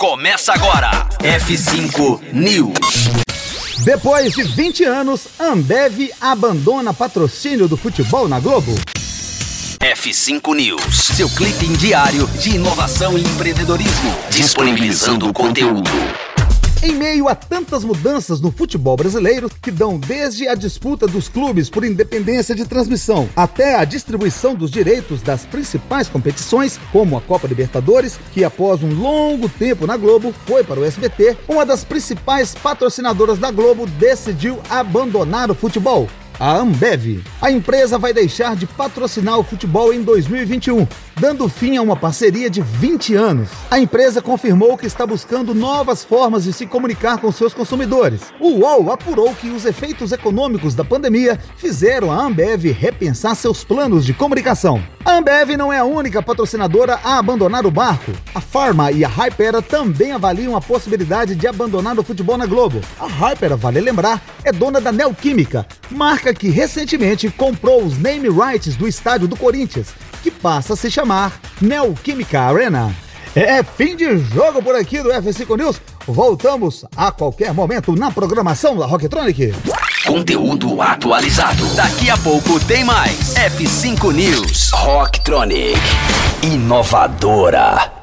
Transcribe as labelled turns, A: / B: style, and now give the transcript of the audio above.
A: Começa agora. F5 News.
B: Depois de 20 anos, Ambev abandona patrocínio do futebol na Globo.
A: F5 News, seu clipe diário de inovação e empreendedorismo, disponibilizando o conteúdo.
B: Em meio a tantas mudanças no futebol brasileiro, que dão desde a disputa dos clubes por independência de transmissão até a distribuição dos direitos das principais competições, como a Copa Libertadores, que após um longo tempo na Globo foi para o SBT, uma das principais patrocinadoras da Globo decidiu abandonar o futebol a Ambev. A empresa vai deixar de patrocinar o futebol em 2021, dando fim a uma parceria de 20 anos. A empresa confirmou que está buscando novas formas de se comunicar com seus consumidores. O UOL apurou que os efeitos econômicos da pandemia fizeram a Ambev repensar seus planos de comunicação. A Ambev não é a única patrocinadora a abandonar o barco. A Pharma e a Hypera também avaliam a possibilidade de abandonar o futebol na Globo. A Hypera, vale lembrar, é dona da Neoquímica, marca que recentemente comprou os name rights do estádio do Corinthians, que passa a se chamar Neoquímica Arena. É fim de jogo por aqui do F5 News. Voltamos a qualquer momento na programação da Rocktronic.
A: Conteúdo atualizado. Daqui a pouco tem mais. F5 News. Rocktronic. Inovadora.